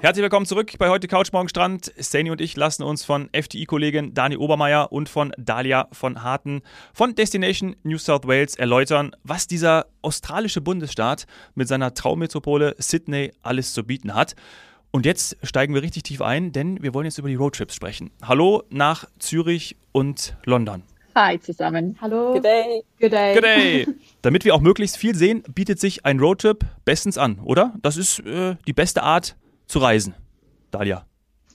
Herzlich willkommen zurück bei heute Couch Morgen Strand. Sani und ich lassen uns von FDI-Kollegin Dani Obermeier und von Dalia von Harten von Destination New South Wales erläutern, was dieser australische Bundesstaat mit seiner Traummetropole Sydney alles zu bieten hat. Und jetzt steigen wir richtig tief ein, denn wir wollen jetzt über die Roadtrips sprechen. Hallo nach Zürich und London. Hi zusammen. Hallo. Good day. Good day. Good day. Damit wir auch möglichst viel sehen, bietet sich ein Roadtrip bestens an, oder? Das ist äh, die beste Art zu reisen. Dalia.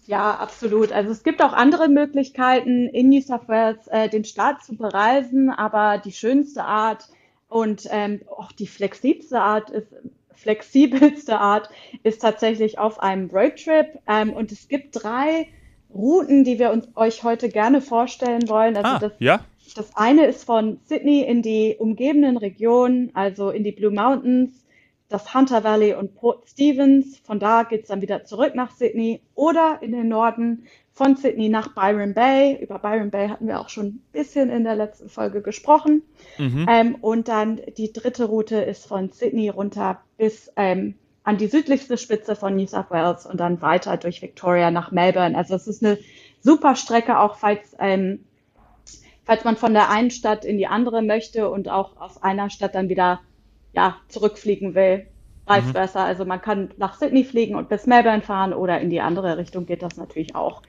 Ja, absolut. Also es gibt auch andere Möglichkeiten, in New South Wales äh, den Staat zu bereisen, aber die schönste Art und ähm, auch die flexibelste Art ist flexibelste Art ist tatsächlich auf einem Roadtrip. Ähm, und es gibt drei Routen, die wir uns euch heute gerne vorstellen wollen. Also ah, das, ja? das eine ist von Sydney in die umgebenden Regionen, also in die Blue Mountains, das Hunter Valley und Port Stevens. Von da geht es dann wieder zurück nach Sydney oder in den Norden von Sydney nach Byron Bay. Über Byron Bay hatten wir auch schon ein bisschen in der letzten Folge gesprochen. Mhm. Ähm, und dann die dritte Route ist von Sydney runter bis ähm, an die südlichste Spitze von New South Wales und dann weiter durch Victoria nach Melbourne. Also es ist eine super Strecke, auch falls, ähm, falls man von der einen Stadt in die andere möchte und auch aus einer Stadt dann wieder ja, zurückfliegen will. Vice mhm. versa. Also man kann nach Sydney fliegen und bis Melbourne fahren oder in die andere Richtung geht das natürlich auch.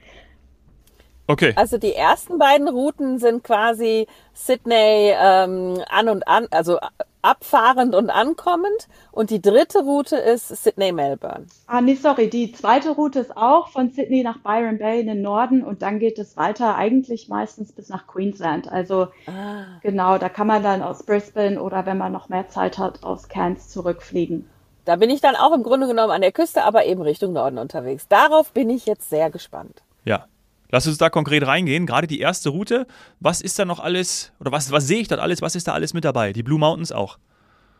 Okay. Also die ersten beiden Routen sind quasi Sydney ähm, an und an, also abfahrend und ankommend. Und die dritte Route ist Sydney-Melbourne. Ah, nee, sorry. Die zweite Route ist auch von Sydney nach Byron Bay in den Norden und dann geht es weiter eigentlich meistens bis nach Queensland. Also ah. genau, da kann man dann aus Brisbane oder wenn man noch mehr Zeit hat, aus Cairns zurückfliegen. Da bin ich dann auch im Grunde genommen an der Küste, aber eben Richtung Norden unterwegs. Darauf bin ich jetzt sehr gespannt. Ja, Lass uns da konkret reingehen. Gerade die erste Route. Was ist da noch alles, oder was, was sehe ich dort alles? Was ist da alles mit dabei? Die Blue Mountains auch.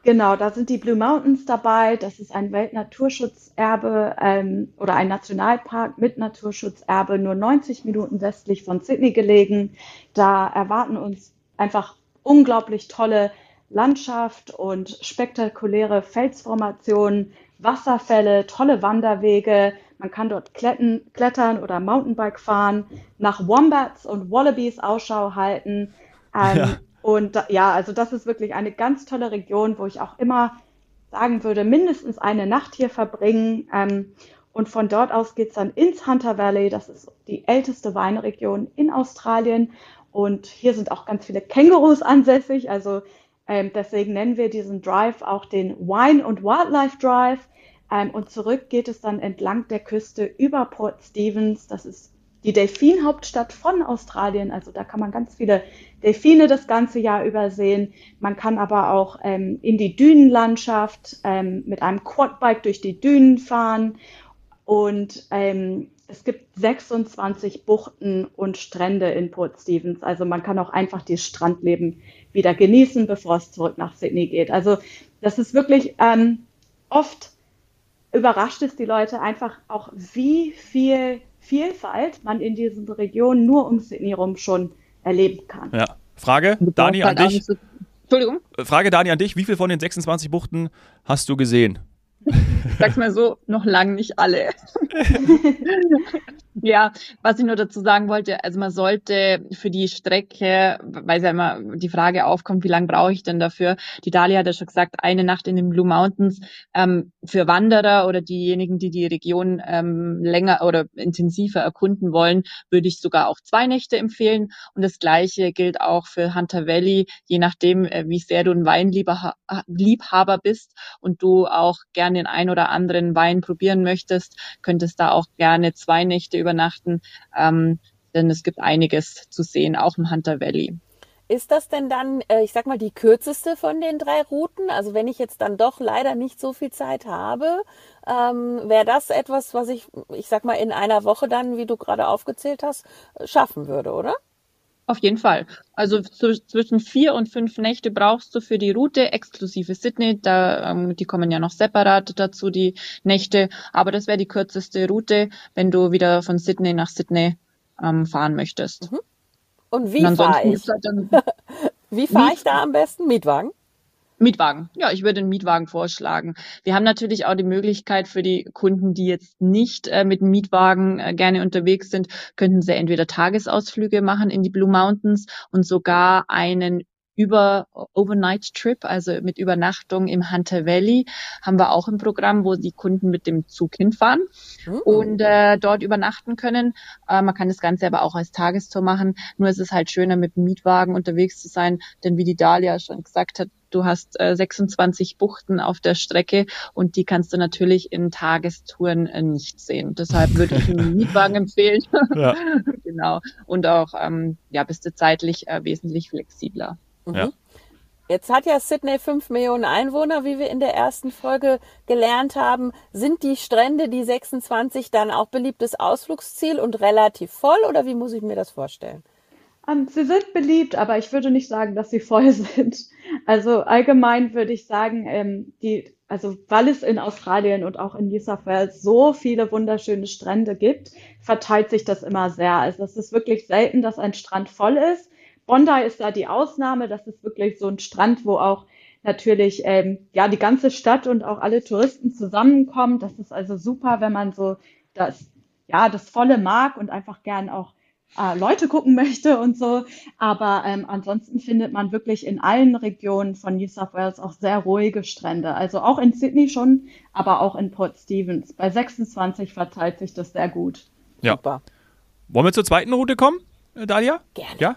Genau, da sind die Blue Mountains dabei. Das ist ein Weltnaturschutzerbe ähm, oder ein Nationalpark mit Naturschutzerbe, nur 90 Minuten westlich von Sydney gelegen. Da erwarten uns einfach unglaublich tolle Landschaft und spektakuläre Felsformationen, Wasserfälle, tolle Wanderwege, man kann dort kletten, klettern oder Mountainbike fahren, nach Wombats und Wallabies Ausschau halten. Ähm, ja. Und ja, also das ist wirklich eine ganz tolle Region, wo ich auch immer sagen würde, mindestens eine Nacht hier verbringen. Ähm, und von dort aus geht es dann ins Hunter Valley. Das ist die älteste Weinregion in Australien. Und hier sind auch ganz viele Kängurus ansässig. Also ähm, deswegen nennen wir diesen Drive auch den Wine und Wildlife Drive. Ähm, und zurück geht es dann entlang der Küste über Port Stevens. Das ist die Delfinhauptstadt von Australien. Also da kann man ganz viele Delfine das ganze Jahr übersehen. Man kann aber auch ähm, in die Dünenlandschaft ähm, mit einem Quadbike durch die Dünen fahren. Und ähm, es gibt 26 Buchten und Strände in Port Stevens. Also man kann auch einfach das Strandleben wieder genießen, bevor es zurück nach Sydney geht. Also das ist wirklich ähm, oft überrascht es die Leute einfach auch, wie viel Vielfalt man in diesen Regionen nur um Sydney rum schon erleben kann. Ja. Frage, Dani, an dich. Entschuldigung. Frage, Dani, an dich. Wie viel von den 26 Buchten hast du gesehen? Sag's mal so, noch lang nicht alle. ja, was ich nur dazu sagen wollte, also man sollte für die Strecke, weil ja immer die Frage aufkommt, wie lange brauche ich denn dafür? Die Dalia hat ja schon gesagt, eine Nacht in den Blue Mountains ähm, für Wanderer oder diejenigen, die die Region ähm, länger oder intensiver erkunden wollen, würde ich sogar auch zwei Nächte empfehlen. Und das Gleiche gilt auch für Hunter Valley, je nachdem, äh, wie sehr du ein Weinliebhaber bist und du auch gerne den ein oder anderen Wein probieren möchtest, könntest da auch gerne zwei Nächte übernachten, ähm, denn es gibt einiges zu sehen, auch im Hunter Valley. Ist das denn dann, äh, ich sag mal, die kürzeste von den drei Routen? Also wenn ich jetzt dann doch leider nicht so viel Zeit habe, ähm, wäre das etwas, was ich, ich sag mal, in einer Woche dann, wie du gerade aufgezählt hast, schaffen würde, oder? Auf jeden Fall. Also zwischen vier und fünf Nächte brauchst du für die Route exklusive Sydney. Da, ähm, die kommen ja noch separat dazu, die Nächte. Aber das wäre die kürzeste Route, wenn du wieder von Sydney nach Sydney ähm, fahren möchtest. Mhm. Und wie fahre ich? Halt wie fahre ich da am besten? Mietwagen? Mietwagen. Ja, ich würde einen Mietwagen vorschlagen. Wir haben natürlich auch die Möglichkeit für die Kunden, die jetzt nicht äh, mit dem Mietwagen äh, gerne unterwegs sind, könnten sie entweder Tagesausflüge machen in die Blue Mountains und sogar einen über Overnight Trip, also mit Übernachtung im Hunter Valley, haben wir auch ein Programm, wo die Kunden mit dem Zug hinfahren mhm. und äh, dort übernachten können. Äh, man kann das Ganze aber auch als Tagestour machen. Nur ist es halt schöner, mit dem Mietwagen unterwegs zu sein, denn wie die Dalia schon gesagt hat, du hast äh, 26 Buchten auf der Strecke und die kannst du natürlich in Tagestouren äh, nicht sehen. Deshalb würde ich einen Mietwagen empfehlen. Ja. genau. Und auch, ähm, ja, bist du zeitlich äh, wesentlich flexibler. Mhm. Ja. Jetzt hat ja Sydney fünf Millionen Einwohner, wie wir in der ersten Folge gelernt haben. Sind die Strände, die 26, dann auch beliebtes Ausflugsziel und relativ voll oder wie muss ich mir das vorstellen? Um, ähm, sie sind beliebt, aber ich würde nicht sagen, dass sie voll sind. Also allgemein würde ich sagen, ähm, die, also weil es in Australien und auch in New South Wales so viele wunderschöne Strände gibt, verteilt sich das immer sehr. Also es ist wirklich selten, dass ein Strand voll ist. Bondi ist da die Ausnahme. Das ist wirklich so ein Strand, wo auch natürlich ähm, ja die ganze Stadt und auch alle Touristen zusammenkommen. Das ist also super, wenn man so das ja das volle mag und einfach gern auch äh, Leute gucken möchte und so. Aber ähm, ansonsten findet man wirklich in allen Regionen von New South Wales auch sehr ruhige Strände. Also auch in Sydney schon, aber auch in Port Stevens. Bei 26 verteilt sich das sehr gut. Ja. Super. Wollen wir zur zweiten Route kommen, äh, Dalia? Gerne. Ja?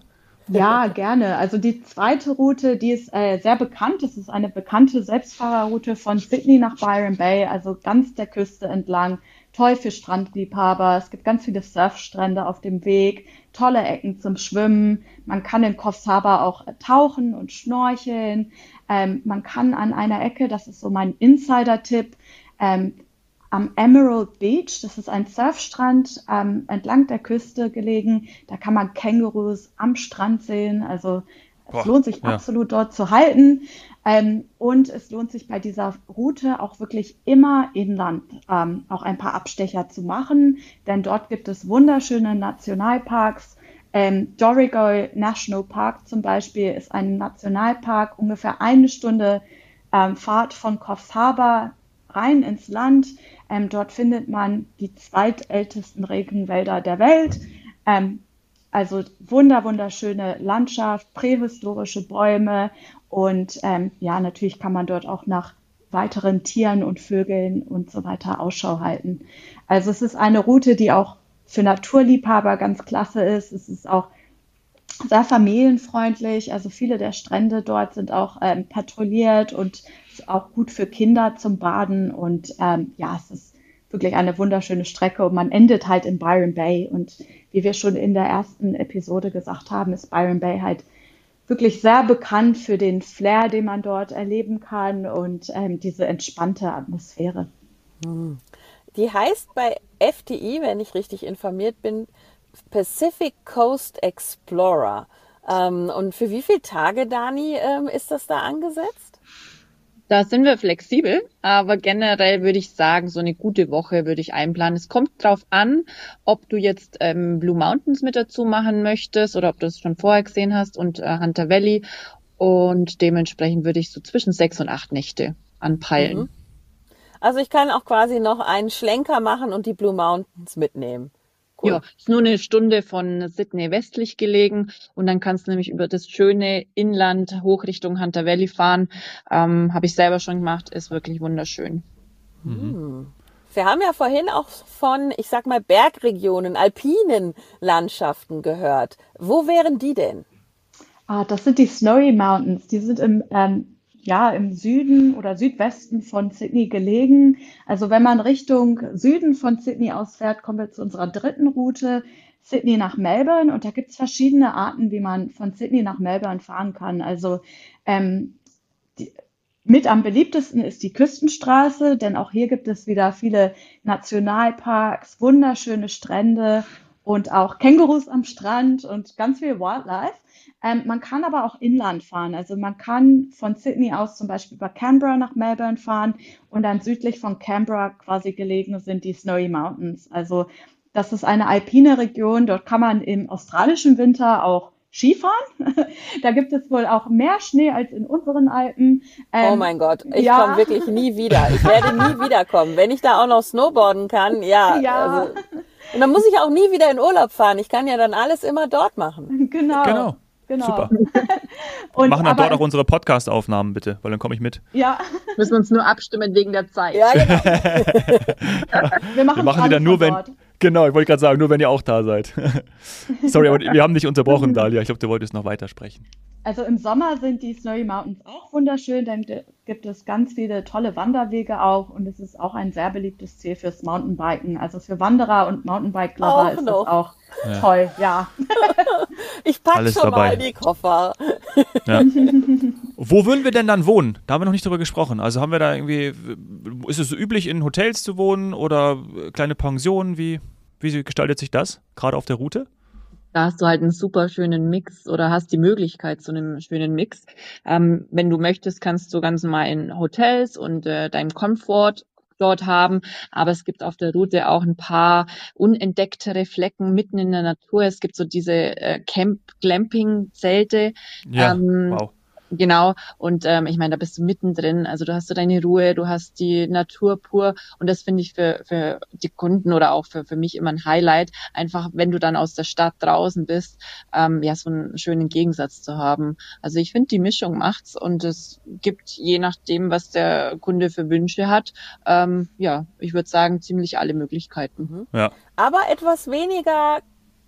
Ja, gerne. Also die zweite Route, die ist äh, sehr bekannt. Das ist eine bekannte Selbstfahrerroute von Sydney nach Byron Bay, also ganz der Küste entlang. Toll für Strandliebhaber. Es gibt ganz viele Surfstrände auf dem Weg, tolle Ecken zum Schwimmen. Man kann in Harbour auch tauchen und schnorcheln. Ähm, man kann an einer Ecke, das ist so mein Insider-Tipp, ähm, am Emerald Beach. Das ist ein Surfstrand ähm, entlang der Küste gelegen. Da kann man Kängurus am Strand sehen. Also Boah, es lohnt sich ja. absolut dort zu halten. Ähm, und es lohnt sich bei dieser Route auch wirklich immer inland ähm, auch ein paar Abstecher zu machen, denn dort gibt es wunderschöne Nationalparks. Ähm, Dorrigo National Park zum Beispiel ist ein Nationalpark, ungefähr eine Stunde ähm, Fahrt von Coffs Harbour rein ins Land. Ähm, dort findet man die zweitältesten Regenwälder der Welt. Ähm, also wunder, wunderschöne Landschaft, prähistorische Bäume und ähm, ja, natürlich kann man dort auch nach weiteren Tieren und Vögeln und so weiter Ausschau halten. Also es ist eine Route, die auch für Naturliebhaber ganz klasse ist. Es ist auch sehr familienfreundlich. Also viele der Strände dort sind auch ähm, patrouilliert und auch gut für Kinder zum Baden. Und ähm, ja, es ist wirklich eine wunderschöne Strecke und man endet halt in Byron Bay. Und wie wir schon in der ersten Episode gesagt haben, ist Byron Bay halt wirklich sehr bekannt für den Flair, den man dort erleben kann und ähm, diese entspannte Atmosphäre. Hm. Die heißt bei FTI, wenn ich richtig informiert bin, Pacific Coast Explorer. Ähm, und für wie viele Tage, Dani, ähm, ist das da angesetzt? Da sind wir flexibel, aber generell würde ich sagen, so eine gute Woche würde ich einplanen. Es kommt drauf an, ob du jetzt ähm, Blue Mountains mit dazu machen möchtest oder ob du es schon vorher gesehen hast und äh, Hunter Valley. Und dementsprechend würde ich so zwischen sechs und acht Nächte anpeilen. Mhm. Also ich kann auch quasi noch einen Schlenker machen und die Blue Mountains mitnehmen. Cool. Ja, ist nur eine Stunde von Sydney westlich gelegen und dann kannst du nämlich über das schöne Inland hoch Richtung Hunter Valley fahren. Ähm, Habe ich selber schon gemacht, ist wirklich wunderschön. Mhm. Wir haben ja vorhin auch von, ich sag mal, Bergregionen, alpinen Landschaften gehört. Wo wären die denn? Ah, das sind die Snowy Mountains. Die sind im ähm, ja, im Süden oder Südwesten von Sydney gelegen. Also wenn man Richtung Süden von Sydney ausfährt, kommen wir zu unserer dritten Route, Sydney nach Melbourne. Und da gibt es verschiedene Arten, wie man von Sydney nach Melbourne fahren kann. Also ähm, die, mit am beliebtesten ist die Küstenstraße, denn auch hier gibt es wieder viele Nationalparks, wunderschöne Strände und auch Kängurus am Strand und ganz viel Wildlife. Ähm, man kann aber auch inland fahren. Also man kann von Sydney aus zum Beispiel über Canberra nach Melbourne fahren und dann südlich von Canberra quasi gelegen sind die Snowy Mountains. Also das ist eine alpine Region. Dort kann man im australischen Winter auch Skifahren. da gibt es wohl auch mehr Schnee als in unseren Alpen. Ähm, oh mein Gott, ich ja. komme wirklich nie wieder. Ich werde nie wiederkommen. Wenn ich da auch noch Snowboarden kann, ja. ja. Also, und dann muss ich auch nie wieder in Urlaub fahren. Ich kann ja dann alles immer dort machen. Genau. Genau. Genau. Super. und, machen dann dort auch unsere Podcast-Aufnahmen bitte, weil dann komme ich mit. Ja. Müssen wir uns nur abstimmen wegen der Zeit. Ja, genau. wir machen, wir machen die dann nur, wenn. Genau, ich wollte gerade sagen, nur wenn ihr auch da seid. Sorry, aber wir haben dich unterbrochen, Dalia. Ich glaube, du wolltest noch weitersprechen. Also im Sommer sind die Snowy Mountains auch wunderschön, dann gibt es ganz viele tolle Wanderwege auch und es ist auch ein sehr beliebtes Ziel fürs Mountainbiken. Also für Wanderer und Mountainbike-Lover ist noch. das auch ja. toll, ja. ich packe schon dabei. mal die Koffer. Ja. Wo würden wir denn dann wohnen? Da haben wir noch nicht drüber gesprochen. Also haben wir da irgendwie, ist es so üblich, in Hotels zu wohnen oder kleine Pensionen? Wie, wie gestaltet sich das, gerade auf der Route? Da hast du halt einen super schönen Mix oder hast die Möglichkeit zu einem schönen Mix. Ähm, wenn du möchtest, kannst du ganz normal in Hotels und äh, deinem Komfort dort haben. Aber es gibt auf der Route auch ein paar unentdecktere Flecken mitten in der Natur. Es gibt so diese äh, Camp-Glamping-Zelte. Ja, ähm, wow. Genau, und ähm, ich meine, da bist du mittendrin, also du hast so deine Ruhe, du hast die Natur pur und das finde ich für, für die Kunden oder auch für, für mich immer ein Highlight, einfach wenn du dann aus der Stadt draußen bist, ähm, ja, so einen schönen Gegensatz zu haben. Also ich finde, die Mischung macht's und es gibt, je nachdem, was der Kunde für Wünsche hat, ähm, ja, ich würde sagen, ziemlich alle Möglichkeiten. Mhm. Ja. Aber etwas weniger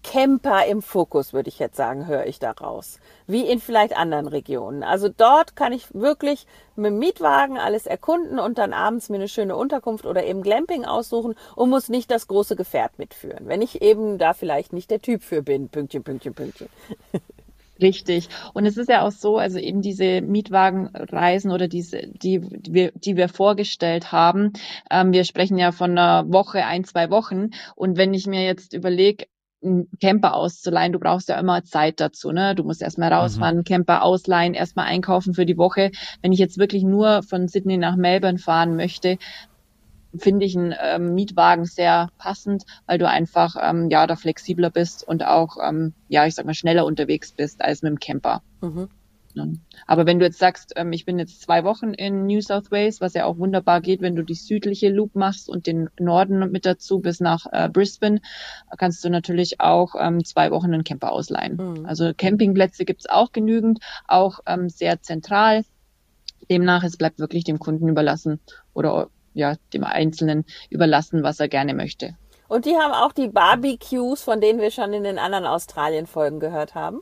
Camper im Fokus, würde ich jetzt sagen, höre ich daraus. Wie in vielleicht anderen Regionen. Also dort kann ich wirklich mit dem Mietwagen alles erkunden und dann abends mir eine schöne Unterkunft oder eben Glamping aussuchen und muss nicht das große Gefährt mitführen. Wenn ich eben da vielleicht nicht der Typ für bin. Pünktchen, Pünktchen, Pünktchen. Richtig. Und es ist ja auch so, also eben diese Mietwagenreisen oder diese, die, die, wir, die wir vorgestellt haben, ähm, wir sprechen ja von einer Woche, ein, zwei Wochen. Und wenn ich mir jetzt überlege, einen Camper auszuleihen. Du brauchst ja immer Zeit dazu, ne? Du musst erstmal rausfahren, mhm. Camper ausleihen, erstmal einkaufen für die Woche. Wenn ich jetzt wirklich nur von Sydney nach Melbourne fahren möchte, finde ich einen ähm, Mietwagen sehr passend, weil du einfach ähm, ja da flexibler bist und auch ähm, ja ich sag mal schneller unterwegs bist als mit dem Camper. Mhm. Aber wenn du jetzt sagst, ähm, ich bin jetzt zwei Wochen in New South Wales, was ja auch wunderbar geht, wenn du die südliche Loop machst und den Norden mit dazu bis nach äh, Brisbane, kannst du natürlich auch ähm, zwei Wochen einen Camper ausleihen. Mhm. Also Campingplätze gibt's auch genügend, auch ähm, sehr zentral. Demnach, es bleibt wirklich dem Kunden überlassen oder ja, dem Einzelnen überlassen, was er gerne möchte. Und die haben auch die Barbecues, von denen wir schon in den anderen Australien-Folgen gehört haben.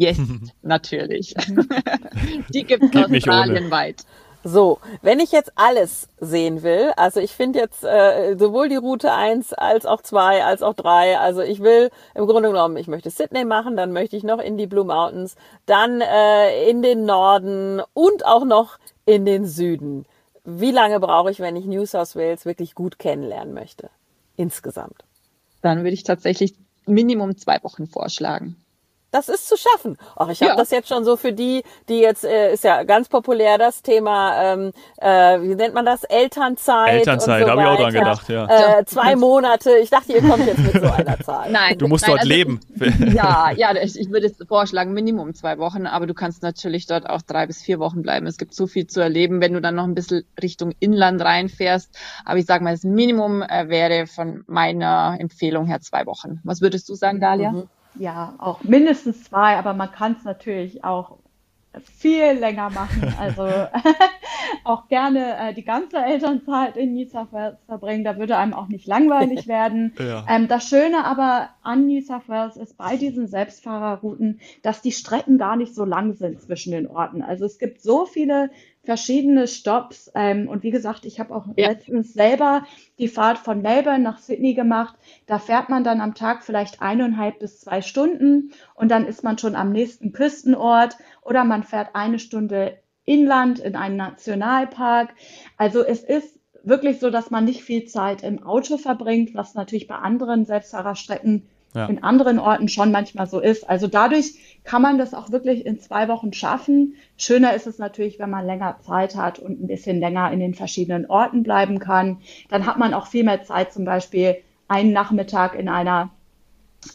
Yes, natürlich. Die gibt es australienweit. So, wenn ich jetzt alles sehen will, also ich finde jetzt äh, sowohl die Route 1 als auch 2 als auch 3, also ich will im Grunde genommen, ich möchte Sydney machen, dann möchte ich noch in die Blue Mountains, dann äh, in den Norden und auch noch in den Süden. Wie lange brauche ich, wenn ich New South Wales wirklich gut kennenlernen möchte? Insgesamt. Dann würde ich tatsächlich Minimum zwei Wochen vorschlagen. Das ist zu schaffen. Ach, ich habe ja. das jetzt schon so für die, die jetzt äh, ist ja ganz populär das Thema, ähm, äh, wie nennt man das? Elternzeit. Elternzeit, so habe ich auch dran gedacht, ja. Äh, zwei Monate. Ich dachte, ihr kommt jetzt mit so einer Zahl. Nein, du musst nein, dort also, leben. Ja, ja, ich, ich würde jetzt vorschlagen Minimum zwei Wochen, aber du kannst natürlich dort auch drei bis vier Wochen bleiben. Es gibt so viel zu erleben, wenn du dann noch ein bisschen Richtung Inland reinfährst. Aber ich sage mal, das Minimum äh, wäre von meiner Empfehlung her zwei Wochen. Was würdest du sagen, Dalia? Mhm ja, auch mindestens zwei, aber man kann es natürlich auch viel länger machen. Also auch gerne äh, die ganze Elternzeit in Nizza verbringen. Da würde einem auch nicht langweilig werden. Ja. Ähm, das Schöne aber an New South Wales ist bei diesen Selbstfahrerrouten, dass die Strecken gar nicht so lang sind zwischen den Orten. Also es gibt so viele verschiedene Stops. Ähm, und wie gesagt, ich habe auch ja. letztens selber die Fahrt von Melbourne nach Sydney gemacht. Da fährt man dann am Tag vielleicht eineinhalb bis zwei Stunden und dann ist man schon am nächsten Küstenort oder man fährt eine Stunde inland in einen Nationalpark. Also es ist wirklich so, dass man nicht viel Zeit im Auto verbringt, was natürlich bei anderen Selbstfahrerstrecken ja. in anderen Orten schon manchmal so ist. Also dadurch kann man das auch wirklich in zwei Wochen schaffen. Schöner ist es natürlich, wenn man länger Zeit hat und ein bisschen länger in den verschiedenen Orten bleiben kann. Dann hat man auch viel mehr Zeit, zum Beispiel einen Nachmittag in einer,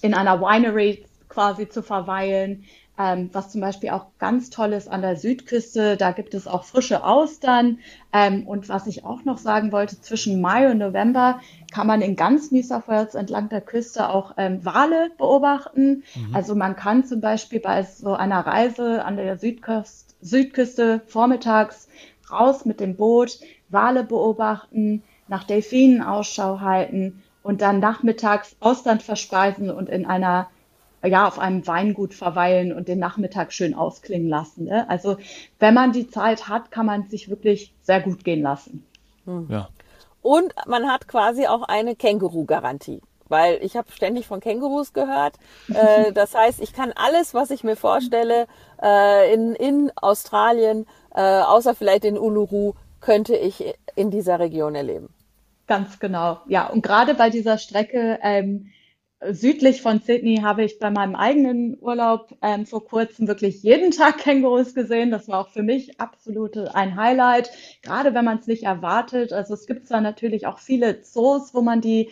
in einer Winery quasi zu verweilen. Ähm, was zum Beispiel auch ganz toll ist an der Südküste, da gibt es auch frische Austern. Ähm, und was ich auch noch sagen wollte, zwischen Mai und November kann man in ganz New South Wales entlang der Küste auch ähm, Wale beobachten. Mhm. Also man kann zum Beispiel bei so einer Reise an der Südküste, Südküste vormittags raus mit dem Boot, Wale beobachten, nach Delfinen Ausschau halten und dann nachmittags Austern verspeisen und in einer ja, auf einem Weingut verweilen und den Nachmittag schön ausklingen lassen. Ne? Also wenn man die Zeit hat, kann man sich wirklich sehr gut gehen lassen. Hm. Ja. Und man hat quasi auch eine Känguru-Garantie. Weil ich habe ständig von Kängurus gehört. Äh, das heißt, ich kann alles, was ich mir vorstelle, äh, in, in Australien, äh, außer vielleicht in Uluru, könnte ich in dieser Region erleben. Ganz genau. Ja, und gerade bei dieser Strecke ähm, südlich von Sydney habe ich bei meinem eigenen Urlaub ähm, vor kurzem wirklich jeden Tag Kängurus gesehen. Das war auch für mich absolut ein Highlight, gerade wenn man es nicht erwartet. Also es gibt zwar natürlich auch viele Zoos, wo man die,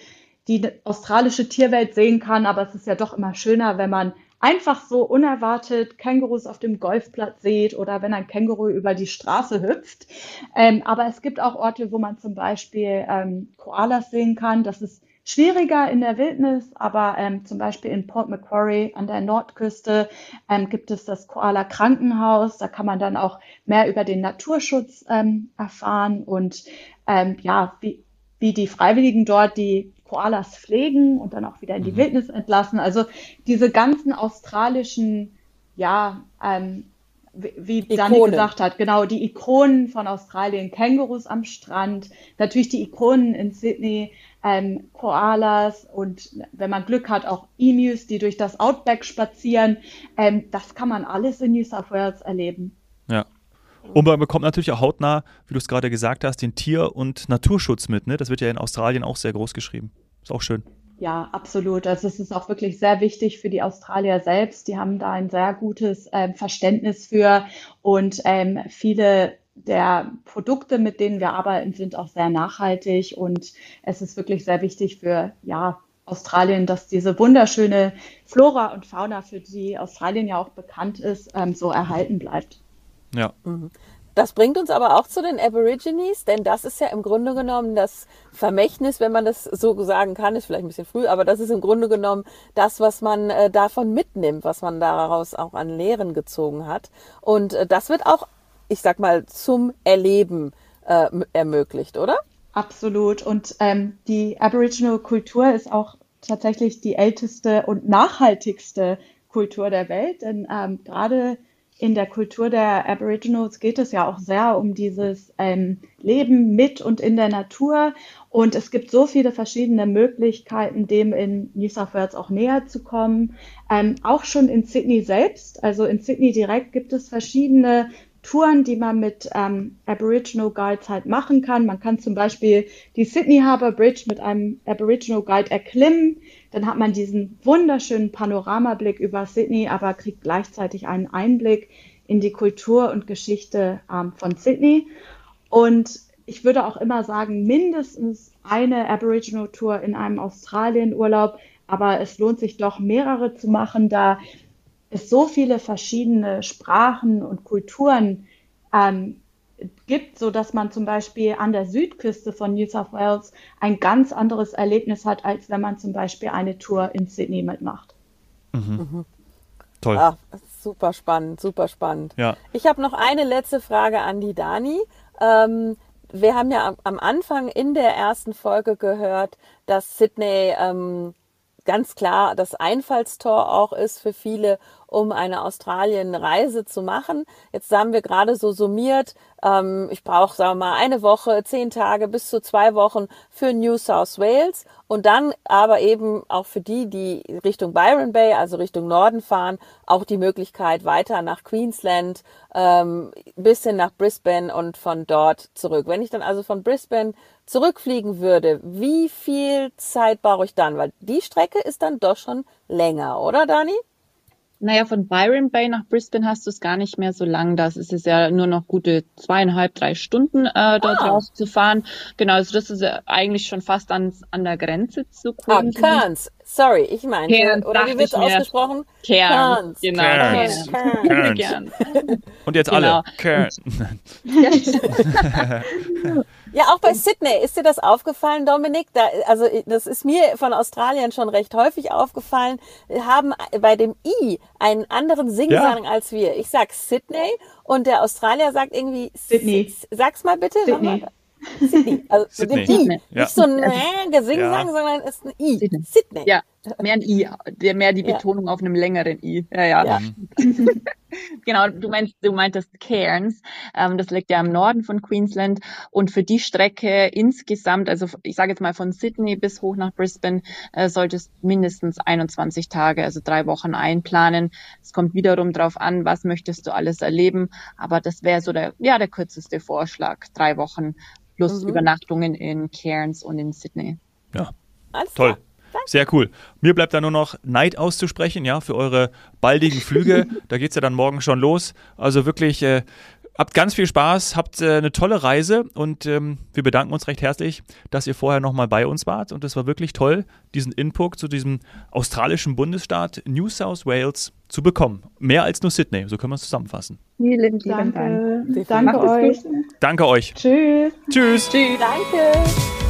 die australische Tierwelt sehen kann, aber es ist ja doch immer schöner, wenn man einfach so unerwartet Kängurus auf dem Golfplatz sieht oder wenn ein Känguru über die Straße hüpft. Ähm, aber es gibt auch Orte, wo man zum Beispiel ähm, Koalas sehen kann. Das ist schwieriger in der Wildnis, aber ähm, zum Beispiel in Port Macquarie an der Nordküste ähm, gibt es das Koala Krankenhaus. Da kann man dann auch mehr über den Naturschutz ähm, erfahren und ähm, ja, wie, wie die Freiwilligen dort die Koalas pflegen und dann auch wieder in die mhm. Wildnis entlassen. Also diese ganzen australischen, ja, ähm, wie Dani gesagt hat, genau, die Ikonen von Australien, Kängurus am Strand, natürlich die Ikonen in Sydney, ähm, Koalas und wenn man Glück hat, auch Emus, die durch das Outback spazieren. Ähm, das kann man alles in New South Wales erleben. Ja. Und man bekommt natürlich auch hautnah, wie du es gerade gesagt hast, den Tier- und Naturschutz mit. Ne? Das wird ja in Australien auch sehr groß geschrieben. Ist auch schön. Ja, absolut. Also es ist auch wirklich sehr wichtig für die Australier selbst. Die haben da ein sehr gutes ähm, Verständnis für und ähm, viele der Produkte, mit denen wir arbeiten, sind auch sehr nachhaltig und es ist wirklich sehr wichtig für ja, Australien, dass diese wunderschöne Flora und Fauna, für die Australien ja auch bekannt ist, ähm, so erhalten bleibt. Ja. Mhm. Das bringt uns aber auch zu den Aborigines, denn das ist ja im Grunde genommen das Vermächtnis, wenn man das so sagen kann, ist vielleicht ein bisschen früh, aber das ist im Grunde genommen das, was man äh, davon mitnimmt, was man daraus auch an Lehren gezogen hat. Und äh, das wird auch ich sag mal, zum Erleben äh, ermöglicht, oder? Absolut. Und ähm, die Aboriginal-Kultur ist auch tatsächlich die älteste und nachhaltigste Kultur der Welt. Denn ähm, gerade in der Kultur der Aboriginals geht es ja auch sehr um dieses ähm, Leben mit und in der Natur. Und es gibt so viele verschiedene Möglichkeiten, dem in New South Wales auch näher zu kommen. Ähm, auch schon in Sydney selbst, also in Sydney direkt gibt es verschiedene Touren, die man mit ähm, Aboriginal Guides halt machen kann. Man kann zum Beispiel die Sydney Harbour Bridge mit einem Aboriginal Guide erklimmen. Dann hat man diesen wunderschönen Panoramablick über Sydney, aber kriegt gleichzeitig einen Einblick in die Kultur und Geschichte ähm, von Sydney. Und ich würde auch immer sagen, mindestens eine Aboriginal Tour in einem Australienurlaub, aber es lohnt sich doch mehrere zu machen, da es so viele verschiedene Sprachen und Kulturen ähm, gibt, so dass man zum Beispiel an der Südküste von New South Wales ein ganz anderes Erlebnis hat, als wenn man zum Beispiel eine Tour in Sydney mitmacht. Mhm. Mhm. Toll. Ah, super spannend, super spannend. Ja. Ich habe noch eine letzte Frage an die Dani. Ähm, wir haben ja am Anfang in der ersten Folge gehört, dass Sydney ähm, ganz klar das Einfallstor auch ist für viele, um eine Australien-Reise zu machen. Jetzt haben wir gerade so summiert, ähm, ich brauche, sagen wir mal, eine Woche, zehn Tage bis zu zwei Wochen für New South Wales und dann aber eben auch für die, die Richtung Byron Bay, also Richtung Norden fahren, auch die Möglichkeit weiter nach Queensland, ähm, bis hin nach Brisbane und von dort zurück. Wenn ich dann also von Brisbane zurückfliegen würde, wie viel Zeit brauche ich dann? Weil die Strecke ist dann doch schon länger, oder Dani? Naja, von Byron Bay nach Brisbane hast du es gar nicht mehr so lang. Das ist es ja nur noch gute zweieinhalb, drei Stunden äh, dort Ah. raus zu fahren. Genau, also das ist ja eigentlich schon fast an, an der Grenze zu Ah, Queensland. Cairns. Sorry, ich Cairns, oder wie wird es ausgesprochen? Cairns. Cairns. Genau, Cairns. Cairns. Cairns. Cairns. Cairns. Und jetzt Genau. alle. Kern. Ja, auch bei Sydney. Ist dir das aufgefallen, Dominik? Da, also das ist mir von Australien schon recht häufig aufgefallen. Wir haben bei dem I einen anderen Singsang als wir. Ich sag Sydney und der Australier sagt irgendwie Sydney. Sag's mal bitte. Sydney. Sydney. Also Sydney. mit dem I. Sydney. Ja. Nicht so ein Gesingsang, Ja. sondern es ist ein I. Sydney. Sydney. Ja, mehr ein I, der mehr die Ja. Betonung auf einem längeren I. Ja, ja. Genau, du meinst, du meintest Cairns. Ähm, das liegt ja im Norden von Queensland und für die Strecke insgesamt, also ich sage jetzt mal von Sydney bis hoch nach Brisbane, äh, solltest mindestens 21 Tage, also drei Wochen einplanen. Es kommt wiederum drauf an, was möchtest du alles erleben, aber das wäre so der, ja, der kürzeste Vorschlag, drei Wochen plus Mhm. Übernachtungen in Cairns und in Sydney. Ja, Alles toll. klar. Sehr cool. Mir bleibt da nur noch Neid auszusprechen, ja, für eure baldigen Flüge. da geht es ja dann morgen schon los. Also wirklich, äh, habt ganz viel Spaß, habt äh, eine tolle Reise und ähm, wir bedanken uns recht herzlich, dass ihr vorher nochmal bei uns wart. Und es war wirklich toll, diesen Input zu diesem australischen Bundesstaat New South Wales zu bekommen. Mehr als nur Sydney, so können wir es zusammenfassen. Vielen, Danke. Definitiv. Danke es euch. Danke euch. Tschüss. Tschüss. Tschüss. Danke.